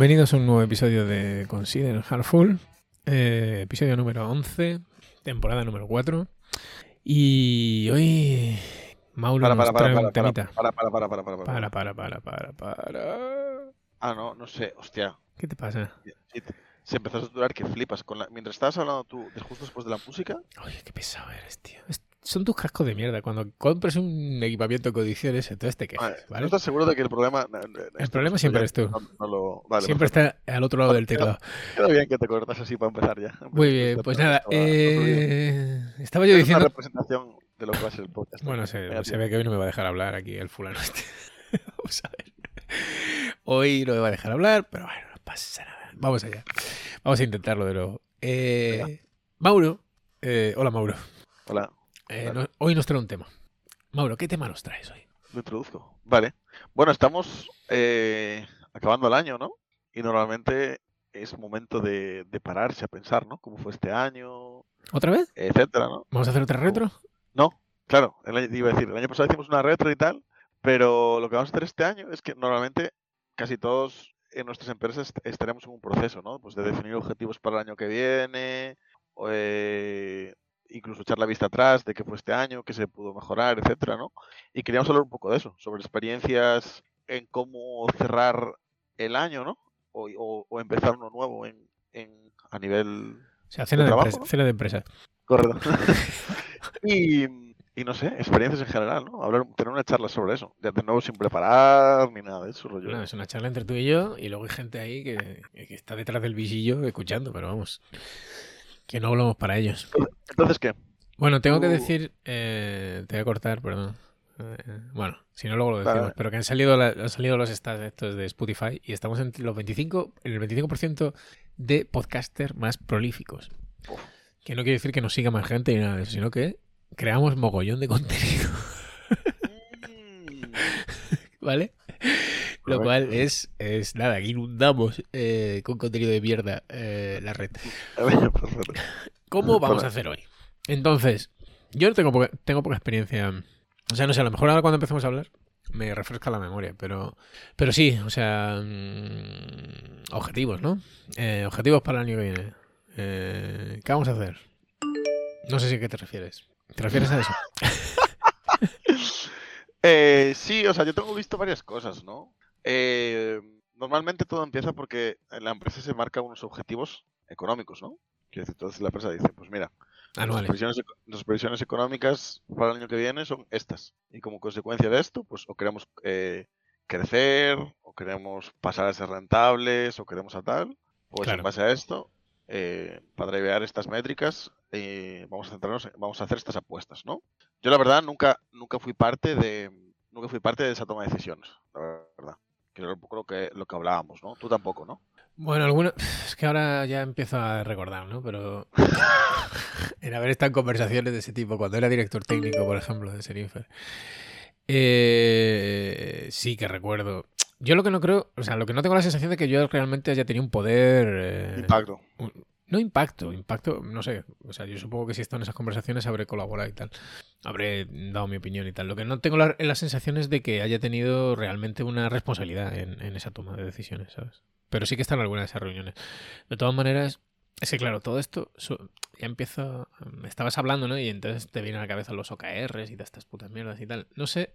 Bienvenidos a un nuevo episodio de Consider Heartful, eh, episodio número 11, temporada número 4. Y hoy Mauro Para, nos para, para, trae para, un para, temita. para, para, para, para, para, para. Para, para, para, para, para. Ah, no, no sé, hostia. ¿Qué te pasa? Se empezó a saturar que flipas. Con la... Mientras estabas hablando tú, de justo después de la música, Oye, qué pesado eres, tío. Es- Son tus cascos de mierda. Cuando compres un equipamiento con ediciones, entonces te ah, quejas, ¿no ¿vale? estás seguro de que el problema... El problema siempre eres tú. No, no lo... Vale, Siempre perfecto. está al otro lado del teclado. Queda bien que te cortas así para empezar ya. Muy bien, pues nada. Estaba- eh, estaba yo Es una diciendo. representación de lo que va a ser el podcast. Bueno, se, ve que hoy no me va a dejar hablar aquí el fulano este. Vamos a ver. Hoy no me va a dejar hablar, pero bueno, no pasa nada. Vamos allá. Vamos a intentarlo de nuevo. Eh, Mauro. eh, hola, Mauro. Hola, Eh, Vale. no- hoy nos trae un tema. Mauro, ¿qué tema nos traes hoy? me introduzco. Vale. Bueno, estamos eh, acabando el año, ¿no? Y normalmente es momento de, de pararse a pensar, ¿no? Cómo fue este año, ¿Otra vez? etcétera, ¿no? ¿Vamos a hacer otra retro? No, claro, el año, iba a decir, el año pasado hicimos una retro y tal, pero lo que vamos a hacer este año es que normalmente casi todos en nuestras empresas est- estaremos en un proceso, ¿no? Pues de definir objetivos para el año que viene, eh, incluso echar la vista atrás de qué fue este año, qué se pudo mejorar, etcétera, ¿no? Y queríamos hablar un poco de eso, sobre experiencias en cómo cerrar el año, ¿no? O, o- o empezar uno nuevo en, en- a nivel O sea, cena ¿De trabajo, empresa, no? cena de empresa. Correcto. y, y no sé, experiencias en general, ¿no? Hablar, tener una charla sobre eso. Ya de nuevo sin preparar ni nada de eso, rollo. No, es una charla entre tú y yo y luego hay gente ahí que, que está detrás del visillo escuchando, pero vamos. Que no hablamos para ellos. Entonces, ¿qué? Bueno, tengo que decir, eh, te voy a cortar, perdón. Eh, bueno, si no luego lo decimos, vale. pero que han salido, la- han salido los stats estos de Spotify y estamos en los 25, en el 25% de podcasters más prolíficos. Uf. Que no quiere decir que nos siga más gente ni nada de eso, sino que creamos mogollón de contenido, Mm, ¿vale? Lo cual es, es nada, que inundamos eh, con contenido de mierda eh, la red. a ver, perfecto. ¿Cómo vamos a hacer hoy? Entonces, yo no tengo poca, tengo poca experiencia. O sea, no sé, a lo mejor ahora cuando empecemos a hablar me refresca la memoria, pero, pero sí, o sea, mm, objetivos, ¿no? Eh, objetivos para el año que viene. Eh, ¿Qué vamos a hacer? No sé si a qué te refieres. ¿Te refieres a eso? Eh, sí, o sea, yo tengo visto varias cosas, ¿no? Eh, normalmente todo empieza porque la empresa se marca unos objetivos económicos, ¿no? Entonces la empresa dice, pues mira, Nuestras Anuales. previsiones, nuestras previsiones económicas para el año que viene son estas. Y como consecuencia de esto, pues o queremos eh, crecer, o queremos pasar a ser rentables, o queremos a tal. Pues Claro. en base a esto, eh, para drivear estas métricas, eh, vamos a centrarnos, en- vamos a hacer estas apuestas, ¿no? Yo la verdad nunca, nunca fui parte de, nunca fui parte de esa toma de decisiones, la verdad. Que era un poco lo que, lo que hablábamos, ¿no? Tú tampoco, ¿no? Bueno, alguna... Es que ahora ya empiezo a recordar, ¿no? Pero en haber estado en conversaciones de ese tipo, cuando era director técnico, por ejemplo, de Serinfer, eh, sí que recuerdo. Yo lo que no creo, o sea, lo que no tengo la sensación de que yo realmente haya tenido un poder... eh, Impacto. un- no impacto, impacto, no sé. O sea, yo supongo que si he en esas conversaciones habré colaborado y tal. Habré dado mi opinión y tal. Lo que no tengo la, la sensación es de que haya tenido realmente una responsabilidad en, esa toma de decisiones, ¿sabes? Pero sí que están algunas de esas reuniones. De todas maneras, es que claro, todo esto ya empiezo. Me estabas hablando, ¿no? Y entonces te vienen a la cabeza los OKRs y de estas putas mierdas y tal. No sé.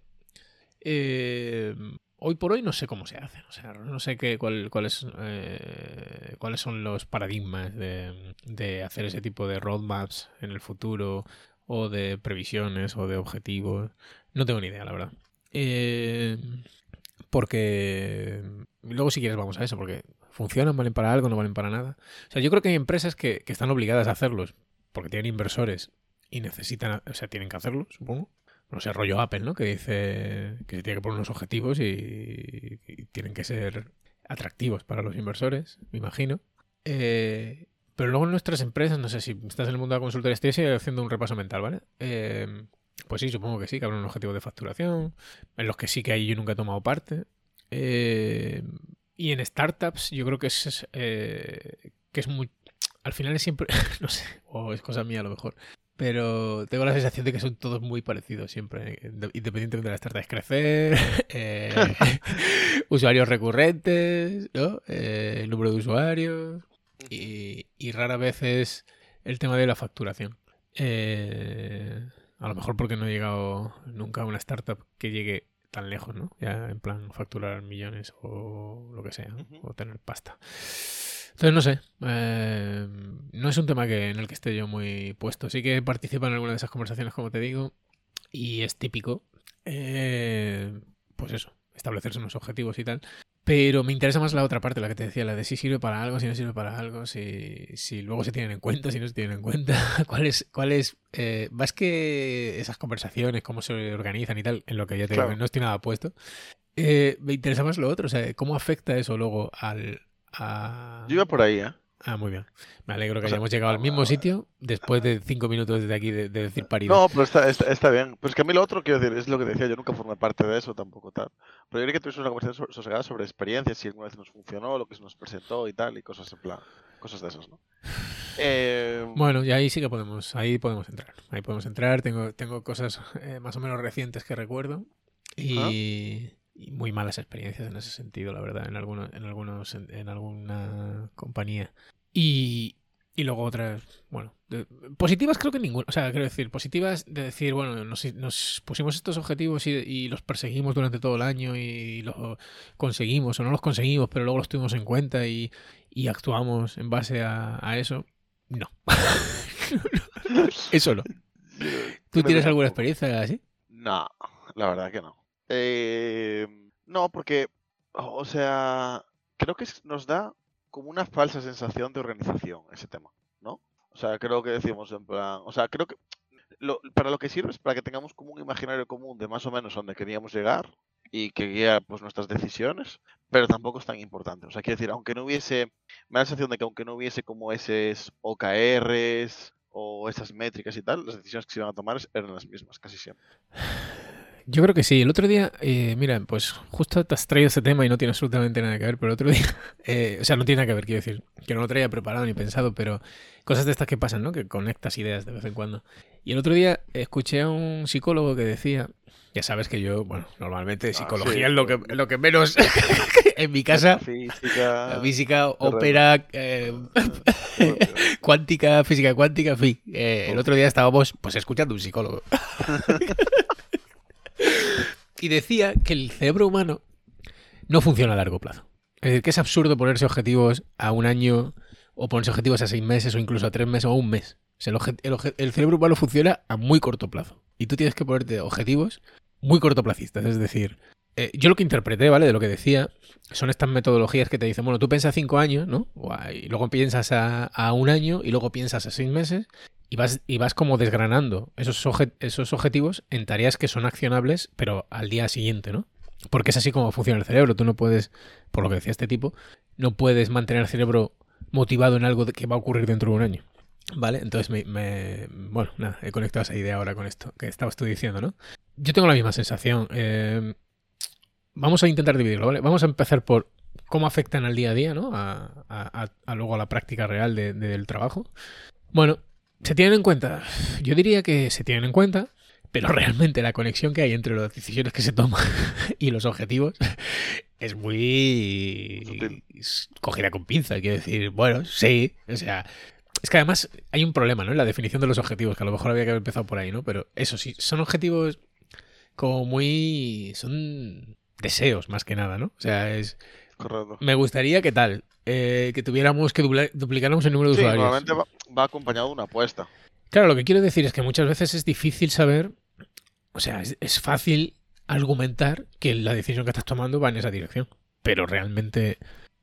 eh, hoy por hoy no sé cómo se hacen. O sea, no sé qué, cuál, cuáles, eh, cuáles son los paradigmas de, de hacer ese tipo de roadmaps en el futuro o de previsiones o de objetivos. No tengo ni idea, la verdad. Eh, porque luego si quieres vamos a eso, porque funcionan, valen para algo, no valen para nada. O sea, yo creo que hay empresas que, que están obligadas a hacerlos porque tienen inversores y necesitan, o sea, tienen que hacerlo, supongo. No sé, rollo Apple, ¿no? Que dice que tiene que poner unos objetivos y, tienen que ser atractivos para los inversores, me imagino. Eh, pero luego en nuestras empresas, no sé si estás en el mundo de la consultoría, estoy haciendo un repaso mental, ¿vale? Eh, pues sí, supongo que sí, que habrá un objetivo de facturación, en los que sí que ahí yo nunca he tomado parte. Eh, y en startups yo creo que es, eh, que es muy... Al final es siempre, no sé, o es cosa mía a lo mejor, pero tengo la sensación de que son todos muy parecidos siempre, independientemente de las startup. crecer, eh, usuarios recurrentes, ¿no? Eh, el número de usuarios y, y, rara vez es el tema de la facturación. Eh, a lo mejor porque no he llegado nunca a una startup que llegue tan lejos, ¿no? Ya en plan facturar millones o lo que sea, o tener pasta. Entonces no sé, eh, no es un tema que, en el que esté yo muy puesto. Sí que participo en alguna de esas conversaciones, como te digo, y es típico, eh, pues eso, establecerse unos objetivos y tal. Pero me interesa más la otra parte, la que te decía, la de si sirve para algo, si no sirve para algo, si, si luego se tienen en cuenta, si no se tienen en cuenta. ¿Cuál es, cuál es eh, más que esas conversaciones, cómo se organizan y tal, en lo que ya te digo, no estoy nada puesto? me interesa más lo otro, o sea, cómo afecta eso luego al, yo iba por ahí, ¿eh? Ah, muy bien. Me alegro que hayamos llegado al mismo sitio después de cinco minutos desde aquí de, decir parido. No, pero está, está, bien. Pues que a mí lo otro, quiero decir, es lo que decía, yo nunca formé parte de eso tampoco tal. Pero yo creo que tuvimos una conversación sosegada sobre experiencias, si alguna vez nos funcionó, lo que se nos presentó y tal, y cosas en plan, cosas de esas, ¿no? Eh... Bueno, y ahí sí que podemos, ahí podemos entrar. Ahí podemos entrar. Tengo, tengo cosas eh, más o menos recientes que recuerdo. Y y muy malas experiencias en ese sentido, la verdad, en algunos, en algunos, en, alguna compañía. Y, y luego otras, bueno, positivas creo que ninguna. O sea, quiero decir, positivas de decir, bueno, nos, nos pusimos estos objetivos y, los perseguimos durante todo el año y los conseguimos o no los conseguimos, pero luego los tuvimos en cuenta y, y actuamos en base a, a eso. No. eso no. ¿Tú tienes alguna experiencia así? No, la verdad que no. Eh, no, porque, o sea, creo que nos da como una falsa sensación de organización ese tema, ¿no? O sea, creo que decimos en plan, o sea, creo que para lo que sirve es para que tengamos como un imaginario común de más o menos donde queríamos llegar y que guía pues nuestras decisiones, pero tampoco es tan importante. O sea, quiero decir, aunque no hubiese, me da la sensación de que aunque no hubiese como esos OKRs o esas métricas y tal, las decisiones que se iban a tomar eran las mismas, casi siempre. Yo creo que sí. El otro día, eh, mira, pues justo te has traído ese tema y no tiene absolutamente nada que ver, pero el otro día, eh, o sea, no tiene nada que ver, quiero decir, que no lo traía preparado ni pensado, pero cosas de estas que pasan, ¿no? Que conectas ideas de vez en cuando. Y el otro día escuché a un psicólogo que decía, ya sabes que yo, bueno, normalmente ah, psicología es lo que, lo que menos en mi casa. Física. Física, ópera, eh, cuántica, física cuántica, en fin. el otro día estábamos pues escuchando un psicólogo. Y decía que el cerebro humano no funciona a largo plazo. Es decir, que es absurdo ponerse objetivos a un año o ponerse objetivos a seis meses o incluso a tres meses o a un mes. el, cerebro humano funciona a muy corto plazo. Y tú tienes que ponerte objetivos muy cortoplacistas. Es decir, eh, yo lo que interpreté, ¿vale? De lo que decía, son estas metodologías que te dicen, bueno, tú piensas cinco años, ¿no? Y luego piensas a, a un año y luego piensas a seis meses y vas, y vas como desgranando esos, esos objetivos en tareas que son accionables, pero al día siguiente, ¿no? Porque es así como funciona el cerebro. Tú no puedes, por lo que decía este tipo, no puedes mantener el cerebro motivado en algo que va a ocurrir dentro de un año. ¿Vale? Entonces me, bueno, nada, he conectado esa idea ahora con esto que estabas tú diciendo, ¿no? Yo tengo la misma sensación. Eh, vamos a intentar dividirlo, ¿vale? Vamos a empezar por cómo afectan al día a día, ¿no? A, luego a la práctica real del trabajo. Bueno, ¿Se tienen en cuenta? Yo diría que se tienen en cuenta, pero realmente la conexión que hay entre las decisiones que se toman y los objetivos es muy cogida con pinza. Quiero decir, bueno, sí, o sea, es que además hay un problema, ¿no? En la definición de los objetivos, que a lo mejor había que haber empezado por ahí, ¿no? Pero eso sí, son objetivos como muy... son deseos más que nada, ¿no? O sea, es... Correcto. Me gustaría que tal, eh, que tuviéramos que duplicáramos el número de usuarios. Normalmente va, acompañado de una apuesta. Claro, lo que quiero decir es que muchas veces es difícil saber, o sea, es, fácil argumentar que la decisión que estás tomando va en esa dirección, pero realmente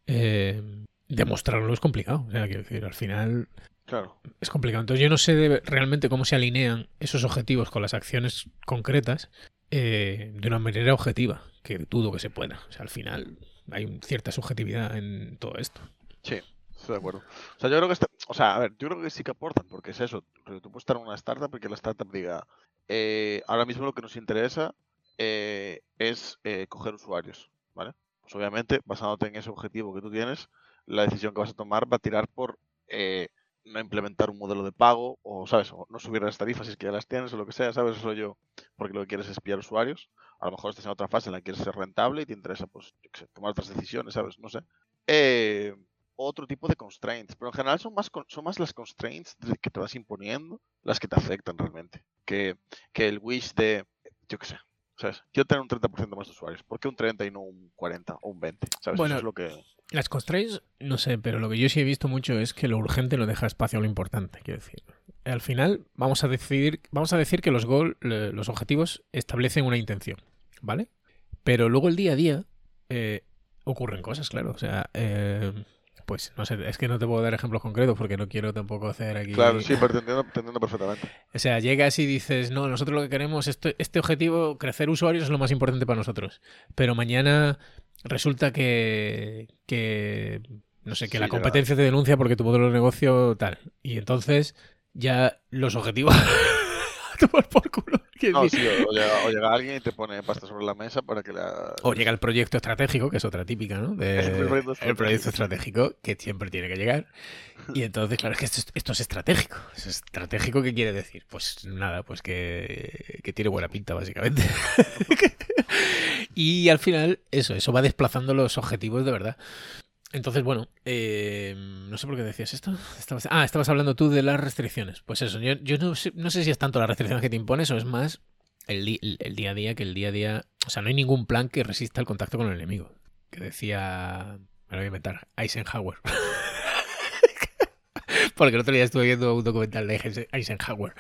eh, demostrarlo es complicado. O sea, quiero decir, al final claro. es complicado. Entonces yo no sé realmente cómo se alinean esos objetivos con las acciones concretas eh, de una manera objetiva, que dudo que se pueda. O sea, al final hay cierta subjetividad en todo esto. Sí, estoy de acuerdo. O sea, yo creo que, o sea, a ver, yo creo que sí que aportan, porque es eso. Tú puedes estar en una startup y que la startup diga, eh, ahora mismo lo que nos interesa eh, es eh, coger usuarios, ¿vale? Pues obviamente, basándote en ese objetivo que tú tienes, la decisión que vas a tomar va a tirar por no implementar un modelo de pago o, ¿sabes? O no subir las tarifas si es que ya las tienes o lo que sea, ¿sabes? Eso yo, porque lo que quieres es pillar usuarios. A lo mejor estás en otra fase en la que quieres ser rentable y te interesa, pues, yo qué sé, tomar otras decisiones, ¿sabes? No sé. Eh, otro tipo de constraints, pero en general son más, son más las constraints que te vas imponiendo las que te afectan realmente, que, que el wish de, yo qué sé, ¿sabes? Quiero tener un 30% más de usuarios, ¿por qué un 30 y no un 40 o un 20? ¿Sabes? Bueno, Eso es lo que... Las constraints, no sé, pero lo que yo sí he visto mucho es que lo urgente no deja espacio a lo importante, quiero decir. Al final vamos a decidir, vamos a decir que los los objetivos establecen una intención, ¿vale? Pero luego el día a día eh, ocurren cosas, claro. O sea, eh, pues no sé, es que no te puedo dar ejemplos concretos porque no quiero tampoco hacer aquí. Claro, sí, pero te entiendo, te entiendo perfectamente. O sea, llegas y dices, no, nosotros lo que queremos, este, este objetivo, crecer usuarios es lo más importante para nosotros. Pero mañana resulta que, que no sé, que Sí, la competencia te denuncia porque tu modelo de negocio tal. Y entonces ya los objetivos a tomar por culo. No, sí, o, llega, o llega alguien y te pone pasta sobre la mesa para que la... O llega el proyecto estratégico, que es otra típica, ¿no? De- El proyecto el proyecto estratégico, que siempre tiene que llegar. Y entonces, claro, es que esto, es- esto es estratégico. ¿Es estratégico qué quiere decir? Pues nada, pues que, que tiene buena pinta, básicamente. y al final, eso, eso va desplazando los objetivos de verdad. Entonces, bueno, eh, no sé por qué decías esto. Estabas, ah, estabas hablando tú de las restricciones. Pues eso, yo, no, sé, si es tanto las restricciones que te impones o es más el, di- el día a día, que el día a día... O sea, no hay ningún plan que resista el contacto con el enemigo. Que decía... Me lo voy a inventar. Eisenhower. Porque el otro día estuve viendo un documental de Eisen- Eisenhower.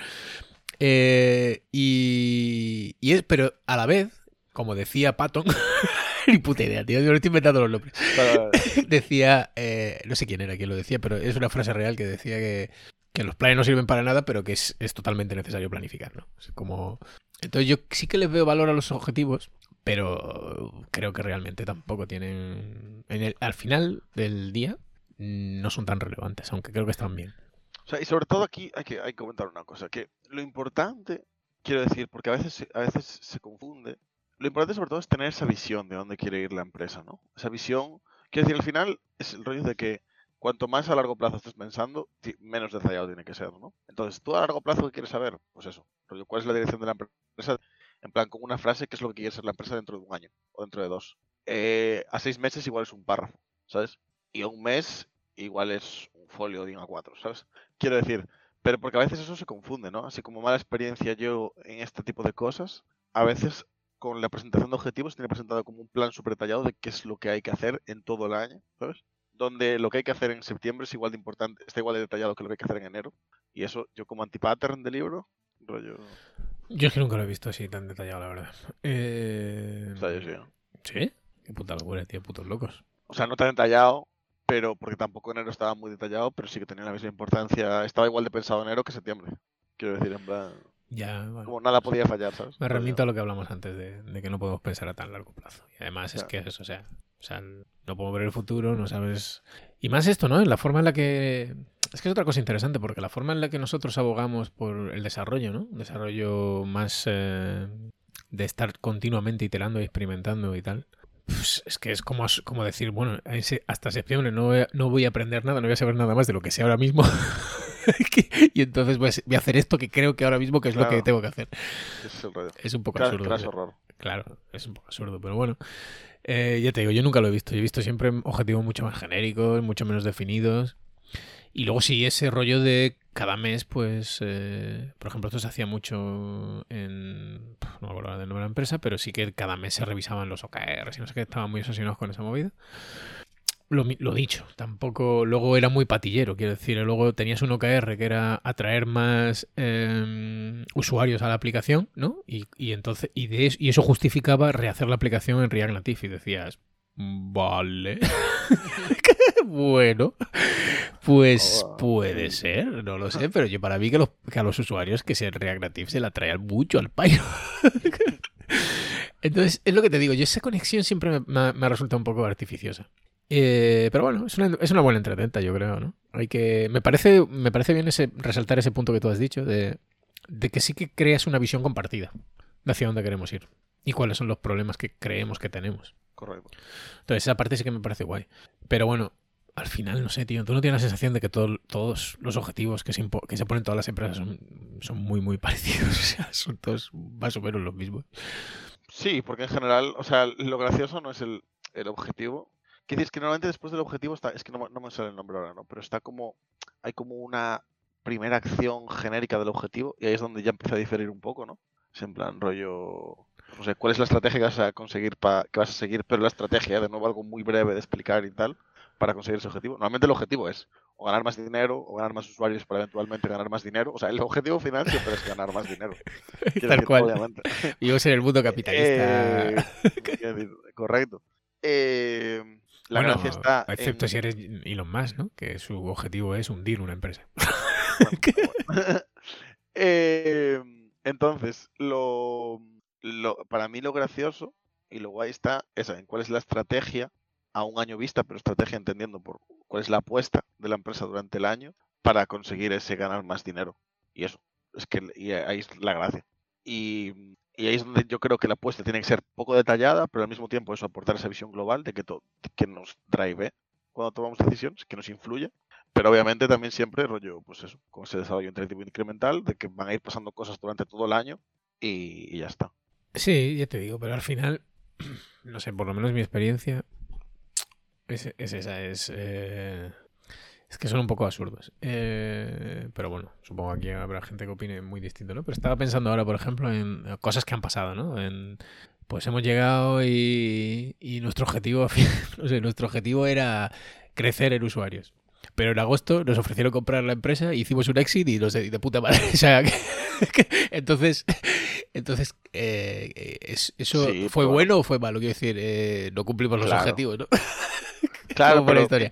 Eh, y, y es, pero a la vez, como decía Patton, ni puta idea, tío, yo no estoy inventando los nombres. Decía, eh, no sé quién era quien lo decía, pero es una frase real que decía que, que los planes no sirven para nada, pero que es, es totalmente necesario planificar, ¿no? Es como... Entonces yo sí que les veo valor a los objetivos, pero creo que realmente tampoco tienen... En el, al final del día no son tan relevantes, aunque creo que están bien. O sea, y sobre todo aquí hay que, hay que comentar una cosa, que lo importante, quiero decir, porque a veces, a veces se confunde, lo importante sobre todo es tener esa visión de dónde quiere ir la empresa, ¿no? Esa visión, quiero decir, al final es el rollo de que cuanto más a largo plazo estés pensando, menos detallado tiene que ser, ¿no? Entonces, tú a largo plazo, ¿qué quieres saber? Pues eso, rollo, ¿cuál es la dirección de la empresa? En plan, con una frase, ¿qué es lo que quiere ser la empresa dentro de un año o dentro de dos? Eh, a seis meses igual es un párrafo, ¿sabes? Y a un mes igual es un folio de un A4, ¿sabes? Quiero decir, pero porque a veces eso se confunde, ¿no? Así como mala experiencia yo en este tipo de cosas, a veces con la presentación de objetivos tiene presentado como un plan súper detallado de qué es lo que hay que hacer en todo el año, ¿sabes? Donde lo que hay que hacer en septiembre es igual de importante, está igual de detallado que lo que hay que hacer en enero. Y eso, yo como antipattern de libro, rollo... Yo es que nunca lo he visto así tan detallado, la verdad. Eh... O sea, yo sí, ¿no? ¿Sí? Qué puta locura, tío, putos locos. O sea, no tan detallado, pero porque tampoco enero estaba muy detallado, pero sí que tenía la misma importancia. Estaba igual de pensado enero que septiembre. Quiero decir, en plan, Ya, bueno. como nada podía fallar, ¿sabes? Me remito a lo que hablamos antes de, de que no podemos pensar a tan largo plazo. Y además es que es eso, o sea, o sea, no podemos ver el futuro, no sabes. Y más esto, ¿no? En la forma en la que. Es que es otra cosa interesante, porque la forma en la que nosotros abogamos por el desarrollo, ¿no? Un desarrollo más eh, de estar continuamente iterando y experimentando y tal. Pues, es que es como, como decir, bueno, hasta septiembre no voy, a, no voy a aprender nada, no voy a saber nada más de lo que sé ahora mismo. Y entonces voy a, voy a hacer esto que creo que ahora mismo que es lo que Claro. tengo que hacer. Es un poco absurdo. horror. Claro, es un poco absurdo, pero bueno. Eh, ya te digo, yo nunca lo he visto. Yo he visto siempre objetivos mucho más genéricos, mucho menos definidos. Y luego sí, ese rollo de cada mes, pues, eh, por ejemplo, esto se hacía mucho en... No me acuerdo del nombre de la empresa, pero sí que cada mes se revisaban los OKRs y no sé qué, estaban muy obsesionados con esa movida. Lo, dicho, tampoco luego era muy patillero, quiero decir, luego tenías un OKR que era atraer más eh, usuarios a la aplicación, ¿no? Y, y entonces y, de eso, y eso justificaba rehacer la aplicación en React Native y decías, vale, bueno, pues Oh. puede ser, no lo sé, pero yo para mí que, los, que a los usuarios que sean React Native se la traían mucho al pairo. Entonces, es lo que te digo, yo esa conexión siempre me, me ha- me ha resultado un poco artificiosa. Eh, pero bueno, es una, es una buena entretenta, yo creo, ¿no? Hay que. Me parece, me parece bien ese, resaltar ese punto que tú has dicho, de, de que sí que creas una visión compartida de hacia dónde queremos ir. Y cuáles son los problemas que creemos que tenemos. Correcto. Entonces, esa parte sí que me parece guay. Pero bueno, al final, no sé, tío, tú no tienes la sensación de que todos los objetivos que se, que se ponen todas las empresas son, son muy, muy parecidos. O sea, son todos más o menos los mismos. Sí, porque en general, o sea, lo gracioso no es el, el objetivo. Que dices que normalmente después del objetivo está, es que no, no me sale el nombre ahora, ¿no? Pero está como, hay como una primera acción genérica del objetivo y ahí es donde ya empieza a diferir un poco, ¿no? Es en plan rollo, no sé, ¿cuál es la estrategia que vas a conseguir, para que vas a seguir? Pero la estrategia, de nuevo, algo muy breve de explicar y tal, para conseguir ese objetivo. Normalmente el objetivo es o ganar más dinero o ganar más usuarios para eventualmente ganar más dinero. O sea, el objetivo final siempre es ganar más dinero. Tal cual. Obviamente. En el mundo capitalista. Eh, correcto. Eh, la gracia está. Excepto si eres Elon Musk, ¿no? Que su objetivo es hundir una empresa. eh, entonces, lo, para mí lo gracioso y lo guay está esa, en cuál es la estrategia a un año vista, pero estrategia entendiendo por cuál es la apuesta de la empresa durante el año para conseguir ese ganar más dinero. Y eso, es que ahí es la gracia. Y, ahí es donde yo creo que la apuesta tiene que ser poco detallada, pero al mismo tiempo eso, aportar esa visión global de que, que nos drive cuando tomamos decisiones, que nos influye. Pero obviamente también siempre rollo, pues eso, con ese desarrollo interactivo incremental, de que van a ir pasando cosas durante todo el año y, ya está. Sí, ya te digo, pero al final, no sé, por lo menos mi experiencia es, esa, es... Eh, es que son un poco absurdos. Eh, pero bueno, supongo que aquí habrá gente que opine muy distinto, ¿no? Pero estaba pensando ahora, por ejemplo, en cosas que han pasado, ¿no? En, pues hemos llegado y, y nuestro objetivo, no sé, nuestro objetivo era crecer en usuarios. Pero en agosto nos ofrecieron comprar la empresa, hicimos un exit y los de, de puta madre. O sea, entonces, entonces eh, ¿eso fue bueno o fue malo? Quiero decir, eh, no cumplimos los objetivos, ¿no? Claro, pero historia.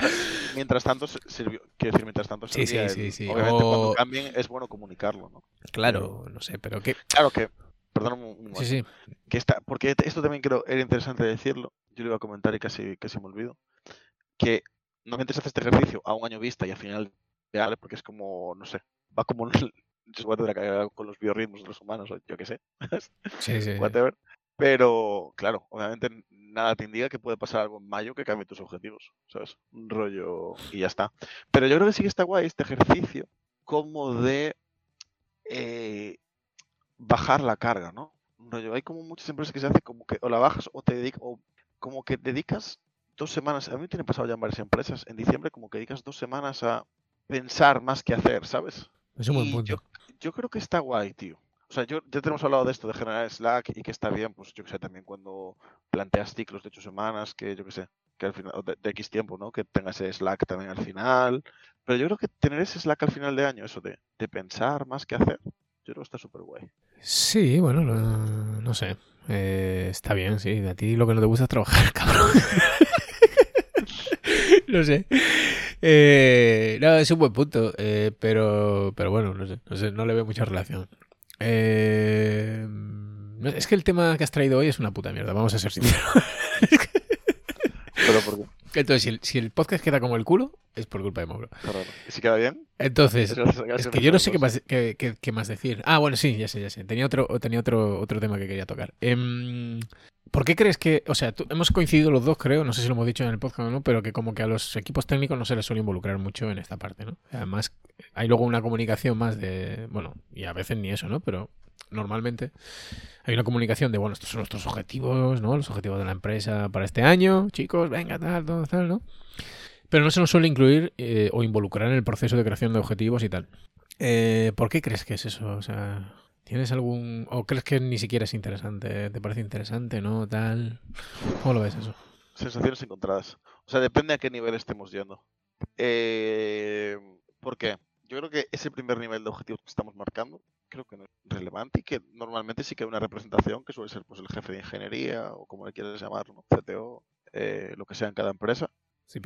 mientras tanto sirvió, quiero decir, mientras tanto sí, sí, sí, sí, Obviamente cuando cambien es bueno comunicarlo, ¿no? Claro, no sé, pero que... Claro que, perdón un, sí, sí. Que está, porque esto también creo era interesante decirlo, yo lo iba a comentar y casi, casi me olvido, que normalmente se hace este ejercicio a un año vista y al final real, porque es como, no sé, va como con los biorritmos de los humanos, yo qué sé. Sí, sí. Pero, claro, obviamente nada te indica que puede pasar algo en mayo que cambie tus objetivos, ¿sabes? Un rollo y ya está. Pero yo creo que sí que está guay este ejercicio como de eh, bajar la carga, ¿no? Un rollo. Hay como muchas empresas que se hace como que o la bajas o te dedicas, o como que dedicas dos semanas, a mí me tiene pasado ya en varias empresas, en diciembre como que dedicas dos semanas a pensar más que hacer, ¿sabes? Es un buen punto. Yo, creo que está guay, tío. O sea, yo, ya tenemos hablado de esto, de generar Slack y que está bien, pues yo que sé, también cuando planteas ciclos de ocho semanas, que yo que sé, que al final, de, X tiempo, ¿no? Que tengas ese Slack también al final. Pero yo creo que tener ese Slack al final de año, eso de, de pensar más que hacer, yo creo que está súper guay. Sí, bueno, no, sé. Eh, está bien, sí. A ti lo que no te gusta es trabajar, cabrón. no sé. Eh, no, es un buen punto, eh, pero, pero bueno, no sé, no sé, no le veo mucha relación. Eh, es que el tema que has traído hoy es una puta mierda, vamos a ser sinceros. ¿Pero por qué? Entonces, si el, podcast queda como el culo, es por culpa de Mauro. ¿Y si queda bien? Entonces, es que yo no sé qué más, qué, qué, más, decir. Ah, bueno, sí, ya sé, ya sé. Tenía otro, tenía otro, otro tema que quería tocar. Eh, ¿Por qué crees que, o sea, hemos coincidido los dos, creo, no sé si lo hemos dicho en el podcast o no, pero que como que a los equipos técnicos no se les suele involucrar mucho en esta parte, ¿no? Además, hay luego una comunicación más de, bueno, y a veces ni eso, ¿no? Pero normalmente hay una comunicación de, bueno, estos son nuestros objetivos, ¿no? Los objetivos de la empresa para este año, chicos, venga, tal, todo, tal, ¿no? Pero no se nos suele incluir eh, o involucrar en el proceso de creación de objetivos y tal. Eh, ¿Por qué crees que es eso? O sea, ¿Tienes algún... o crees que ni siquiera es interesante? ¿Te parece interesante, no? Tal... ¿Cómo lo ves eso? Sensaciones encontradas. O sea, depende a qué nivel estemos yendo. Eh, ¿Por qué? Yo creo que ese primer nivel de objetivos que estamos marcando creo que no es relevante y que normalmente sí que hay una representación que suele ser pues el jefe de ingeniería o como le quieras llamar, ¿no? CTO, eh, lo que sea en cada empresa.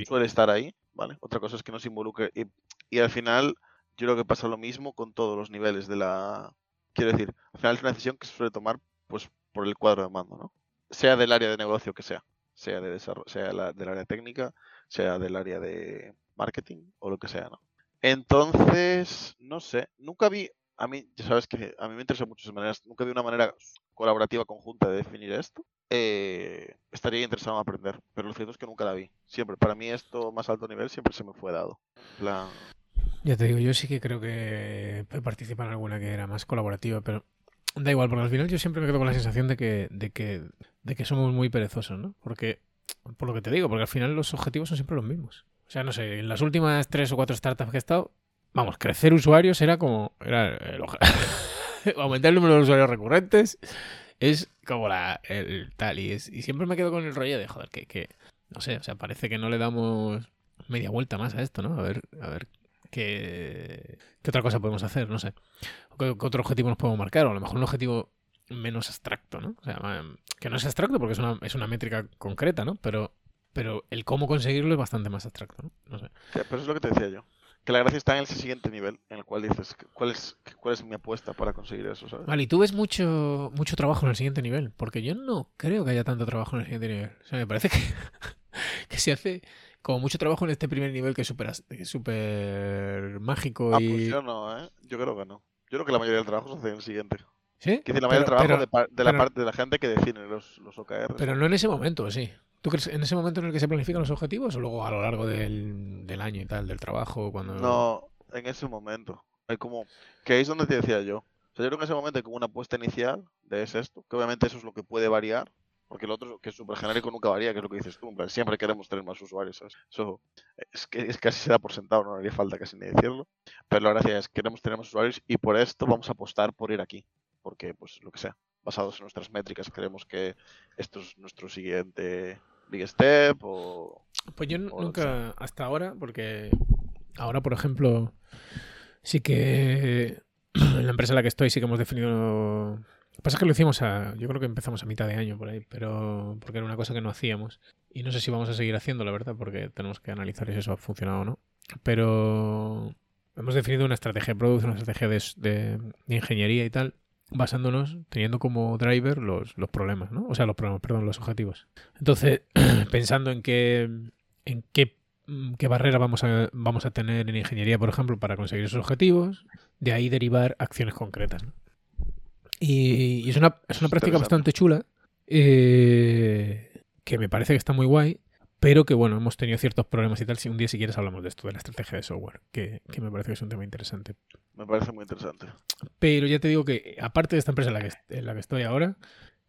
suele estar ahí, ¿vale? Otra cosa es que nos involucre y, y al final yo creo que pasa lo mismo con todos los niveles de la, Quiero decir, al final es una decisión que se suele tomar pues por el cuadro de mando, ¿no? Sea del área de negocio que sea, sea de desarrollo, sea del área técnica, sea del área de marketing o lo que sea, ¿no? Entonces, no sé, nunca vi, a mí, ya sabes que a mí me interesa mucho maneras, nunca vi una manera colaborativa conjunta de definir esto. eh, estaría interesado en aprender. Pero lo cierto es que nunca la vi. Siempre, para mí esto más alto nivel siempre se me fue dado. Ya te digo, yo sí que creo que he participado en alguna que era más colaborativa, pero da igual, porque al final yo siempre me quedo con la sensación de que, de que, de que somos muy perezosos, ¿no? Porque, por lo que te digo, porque al final los objetivos son siempre los mismos. O sea, no sé, en las últimas tres o cuatro startups que he estado, vamos, crecer usuarios era como. Era el aumentar el número de usuarios recurrentes es como la el tal. Y, es, y siempre me quedo con el rollo de, joder, que, que. No sé, o sea, parece que no le damos media vuelta más a esto, ¿no? A ver, a ver qué, qué otra cosa podemos hacer, no sé. ¿Qué, qué otro objetivo nos podemos marcar? O a lo mejor un objetivo menos abstracto, ¿no? O sea, que no es abstracto porque es una, es una métrica concreta, ¿no? Pero, pero el cómo conseguirlo es bastante más abstracto, ¿no? No sé. Sí, pero es lo que te decía yo. Que la gracia está en ese siguiente nivel, en el cual dices, ¿cuál es, cuál es mi apuesta para conseguir eso? ¿sabes? Vale, y tú ves mucho, mucho trabajo en el siguiente nivel, porque yo no creo que haya tanto trabajo en el siguiente nivel. O sea, me parece que, que se hace como mucho trabajo en este primer nivel que es súper que es mágico Ah, y... pues yo no, ¿eh? Yo creo que no. Yo creo que la mayoría del trabajo se hace en el siguiente. ¿Sí? Quiero decir, la mayoría del trabajo pero- de, de la pero- parte de la gente que define los, los OKRs. Pero no en ese momento, sí. ¿Tú crees en ese momento en el que se planifican los objetivos o luego a lo largo del, del año y tal, del trabajo, cuando... No, en ese momento. Hay como. Que es donde te decía yo. O sea, yo creo que en ese momento hay como una apuesta inicial de es esto. Que obviamente eso es lo que puede variar. Porque el otro, que es súper genérico, nunca varía, que es lo que dices tú. siempre queremos tener más usuarios. Eso es que es casi se da por sentado, no haría falta casi ni decirlo. Pero la gracia es queremos tener más usuarios y por esto vamos a apostar por ir aquí. Porque, pues, lo que sea, basados en nuestras métricas, creemos que esto es nuestro siguiente big step o. Pues yo o nunca, hasta ahora, porque ahora, por ejemplo, sí que en la empresa en la que estoy sí que hemos definido... Lo que pasa es que lo hicimos a... Yo creo que empezamos a mitad de año por ahí, pero porque era una cosa que no hacíamos. Y no sé si vamos a seguir haciendo, la verdad, porque tenemos que analizar si eso ha funcionado o no. Pero hemos definido una estrategia de producto, una estrategia de, de- de ingeniería y tal, basándonos, teniendo como driver los, los problemas, ¿no? O sea, los problemas, perdón, los objetivos. Entonces, pensando en qué, en qué, mm, qué barrera vamos a, vamos a tener en ingeniería, por ejemplo, para conseguir esos objetivos, de ahí derivar acciones concretas. ¿no? Y, y es una, es una práctica bastante chula, eh, que me parece que está muy guay, pero que bueno, hemos tenido ciertos problemas y tal. Si un día si quieres hablamos de esto, de la estrategia de software, que, que me parece que es un tema interesante. Me parece muy interesante. Pero ya te digo que, aparte de esta empresa en la que, en la que estoy ahora,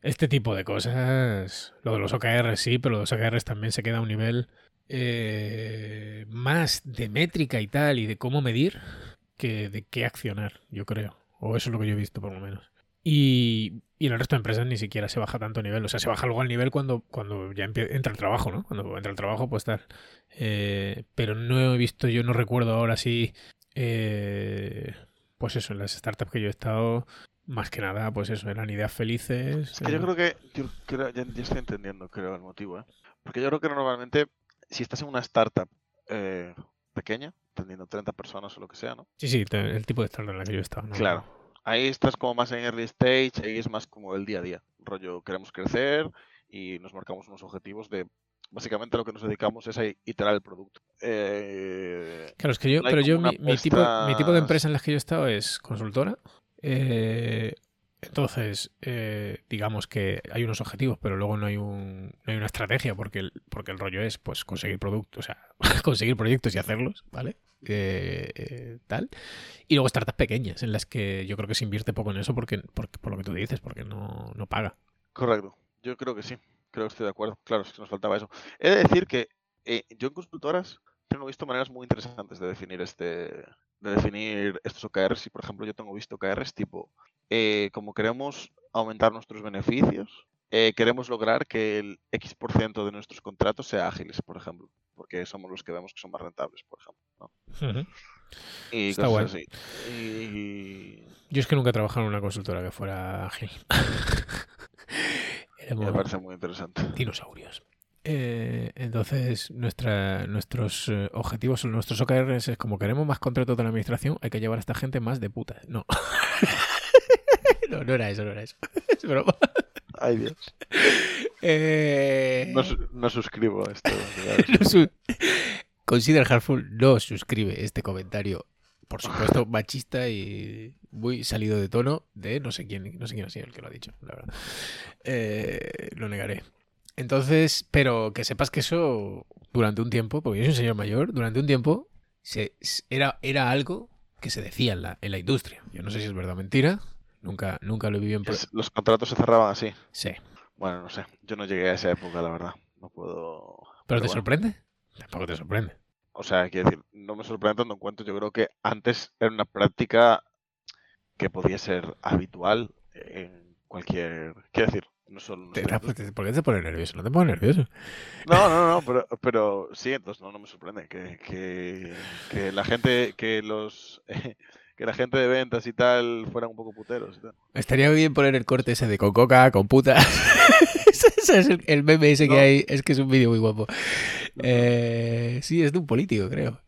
este tipo de cosas, lo de los OKRs sí, pero los OKRs también se queda a un nivel eh, más de métrica y tal, y de cómo medir, que de qué accionar, yo creo. O eso es lo que yo he visto, por lo menos. Y, y en el resto de empresas ni siquiera se baja tanto nivel. O sea, se baja luego al nivel cuando, cuando ya entra el trabajo, ¿no? Cuando entra el trabajo, pues tal. Eh, pero no he visto, yo no recuerdo ahora si. eh, pues eso, en las startups que yo he estado, más que nada, pues eso, eran ideas felices. Es que yo creo que, yo creo, ya, ya estoy entendiendo, creo, el motivo, ¿eh? Porque yo creo que normalmente, si estás en una startup eh, pequeña, teniendo 30 personas o lo que sea, ¿no? Sí, sí, el tipo de startup en la que yo he estado. ¿no? Claro. Ahí estás como más en early stage, ahí es más como el día a día. Rollo, queremos crecer y nos marcamos unos objetivos de... Básicamente lo que nos dedicamos es a iterar el producto. Eh, Claro, es que yo, No pero yo, mi, tipo, mi tipo de empresa en las que yo he estado es consultora. Eh, entonces, eh, digamos que hay unos objetivos, pero luego no hay, un, no hay una estrategia, porque el, porque el rollo es pues conseguir productos, o sea, conseguir proyectos y hacerlos, ¿vale? Eh, eh, tal. Y luego startups pequeñas, en las que yo creo que se invierte poco en eso porque, por lo que tú dices, porque no, no paga. Correcto. Yo creo que sí. Creo que estoy de acuerdo. Claro, es que nos faltaba eso. He de decir que eh, yo en consultoras tengo visto maneras muy interesantes de definir este de definir estos OKRs y por ejemplo yo tengo visto OKRs tipo eh, como queremos aumentar nuestros beneficios eh, queremos lograr que el X% por ciento de nuestros contratos sea ágiles por ejemplo porque somos los que vemos que son más rentables por ejemplo ¿no? y Está cosas así y Yo es que nunca he trabajado en una consultora que fuera ágil. me parece muy interesante dinosaurios. Eh, entonces, nuestra, nuestros eh, objetivos, nuestros OKRs es como queremos más contratos de la administración, hay que llevar a esta gente más de puta. No. no, no era eso, no era eso. Es broma. ay Dios Eh, no, no suscribo esto no su- Consider Hartful no suscribe este comentario, por supuesto, machista y muy salido de tono de no sé quién, no sé quién ha sido el que lo ha dicho, la verdad. eh, lo negaré. Entonces, pero que sepas que eso durante un tiempo, porque yo soy un señor mayor, durante un tiempo se, era, era algo que se decía en la, en la industria. Yo no sé si es verdad o mentira, nunca, nunca lo viví en... Los contratos se cerraban así. Sí. Bueno, no sé, yo no llegué a esa época, la verdad. No puedo... ¿Pero, te sorprende? Tampoco te sorprende. O sea, quiero decir, no me sorprende tanto en cuanto yo creo que antes era una práctica que podía ser habitual en cualquier... Quiero decir, no solo... ¿Por qué te pones nervioso? No te pones nervioso. No, no, no, pero, pero sí, entonces no, no me sorprende que, que, que la gente, que los... que la gente de ventas y tal fueran un poco puteros. Y tal. Estaría bien poner el corte ese de con coca, con puta. ese es el, meme ese que hay. Es que es un vídeo muy guapo. Eh, sí, es de un político, creo.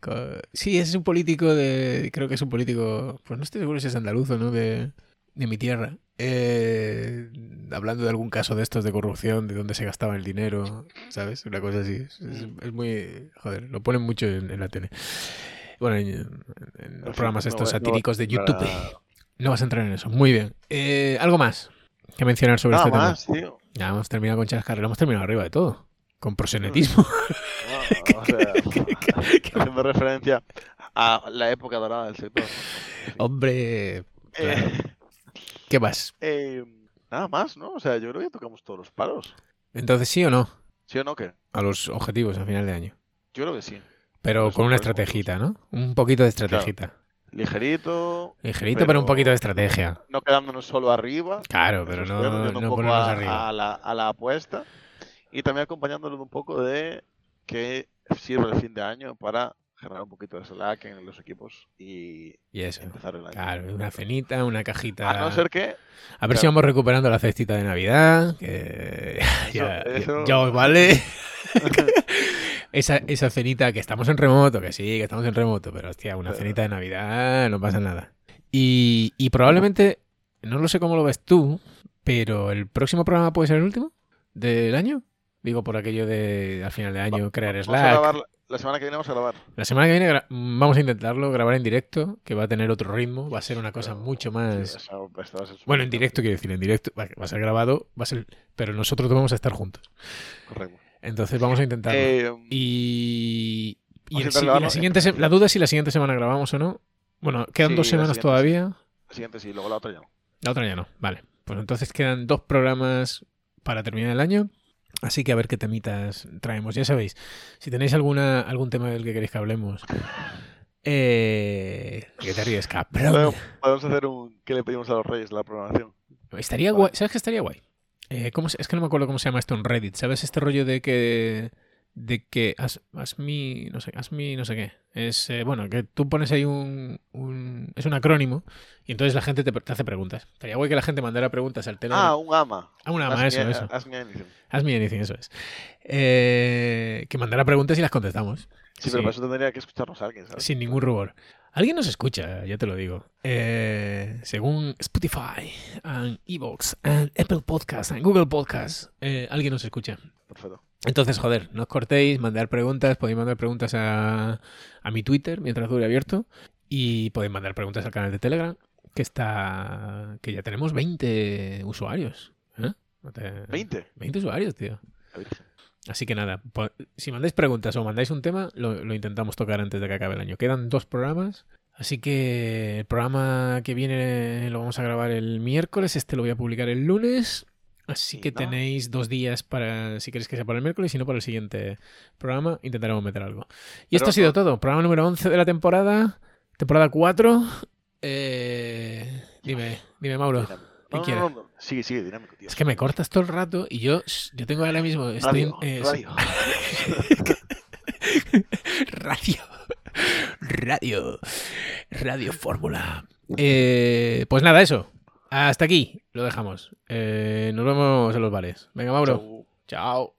Sí, es un político de. Creo que es un político. Pues no estoy seguro si es andaluz o no, de, de mi tierra. Eh, hablando de algún caso de estos de corrupción, de dónde se gastaba el dinero, ¿sabes? Una cosa así. Es, muy. Joder, lo ponen mucho en, en la tele. Bueno, en, los programas estos satíricos de YouTube. No vas a entrar en eso. Muy bien. Eh, ¿Algo más que mencionar sobre este tema? Tío. Ya hemos terminado con Chascarre, hemos terminado arriba de todo. Con prosenetismo. No, o sea, haciendo referencia a la época dorada del sector. Hombre. Eh, ¿Qué más? Eh, nada más, ¿no? O sea, yo creo que tocamos todos los palos. Entonces, ¿sí o no? ¿Sí o no qué? A los objetivos a final de año. Yo creo que sí. Pero con una estrategita, ¿no? Un poquito de estrategita. Ligerito. Ligerito, pero, un poquito de estrategia. No quedándonos solo arriba. Claro, pero no, no ponernos a, arriba. A la, a la, apuesta. Y también acompañándolo un poco de que sirve el fin de año para generar un poquito de slack en los equipos y, y eso. empezar el año. Claro, una cenita, una cajita. A no ser que. A ver si vamos recuperando la cestita de Navidad. Que ya, eso... ya os vale. esa, esa cenita que estamos en remoto, que sí, que estamos en remoto, pero hostia, una cenita de Navidad no pasa nada. Y, y probablemente, no lo sé cómo lo ves tú, pero el próximo programa puede ser el último del año. Digo, por aquello de al final de año Va, crear Slack. A grabar, la semana que viene vamos a grabar. La semana que viene vamos a intentarlo grabar en directo, que va a tener otro ritmo, va a ser una cosa pero, mucho más... Sí, eso, eso bueno, en directo quiero decir, en directo va a ser grabado, va a ser... pero nosotros vamos a estar juntos. Correcto. Entonces vamos a intentarlo. Eh, y, y, el, grabarlo, y la, siguiente se, la duda es si la siguiente semana grabamos o no. Bueno, quedan sí, dos semanas siguiente, todavía. La siguiente sí, luego la otra ya no. La otra ya no, vale. Pues entonces quedan dos programas para terminar el año. Así que a ver qué temitas traemos. Ya sabéis, si tenéis alguna algún tema del que queréis que hablemos. Eh, ¿Qué te ríes, cabrón? Podemos hacer un. ¿Qué le pedimos a los reyes la programación? Estaría guay. ¿Sabes qué estaría guay? Eh, ¿cómo, es que no me acuerdo cómo se llama esto en Reddit. ¿Sabes este rollo de que de que as, mi no sé, mi no sé qué. Es eh, bueno, que tú pones ahí un, un, es un acrónimo y entonces la gente te, te, hace preguntas. Estaría guay que la gente mandara preguntas al Telegram. Ah, un ama. Ah, un ama, ask eso, me, eso. Ask me anything. Ask me anything, eso es. Eh, que mandara preguntas y las contestamos. Sí, pero sí. para eso tendría que escucharnos a alguien, ¿sabes? Sin ningún rubor. Alguien nos escucha, ya te lo digo. Eh, según Spotify, and Evox, and Apple Podcasts, and Google Podcasts, eh, alguien nos escucha. Perfecto. Entonces, joder, no os cortéis, mandar preguntas, podéis mandar preguntas a, a mi Twitter mientras dure abierto y podéis mandar preguntas al canal de Telegram que está que ya tenemos 20 usuarios. ¿eh? No te... 20. 20 usuarios, tío. Así que nada, si mandáis preguntas o mandáis un tema, lo, lo, intentamos tocar antes de que acabe el año. Quedan dos programas, así que el programa que viene lo vamos a grabar el miércoles, este lo voy a publicar el lunes. Así sí, que no. tenéis dos días para, si queréis que sea para el miércoles, si no para el siguiente programa, intentaremos meter algo. Y Pero, esto ha sido todo. Programa número 11 de la temporada, temporada 4. Eh, dime, dime, Mauro. ¿Qué no? No, no, sigue, sigue, dinámico, tío. Es que me cortas todo el rato y yo, yo tengo ahora mismo. Estoy radio, eh, radio. radio. Radio. Radio Fórmula. Eh, pues nada, eso. Hasta aquí lo dejamos. Eh, nos vemos en los bares. Venga, Mauro. Chao.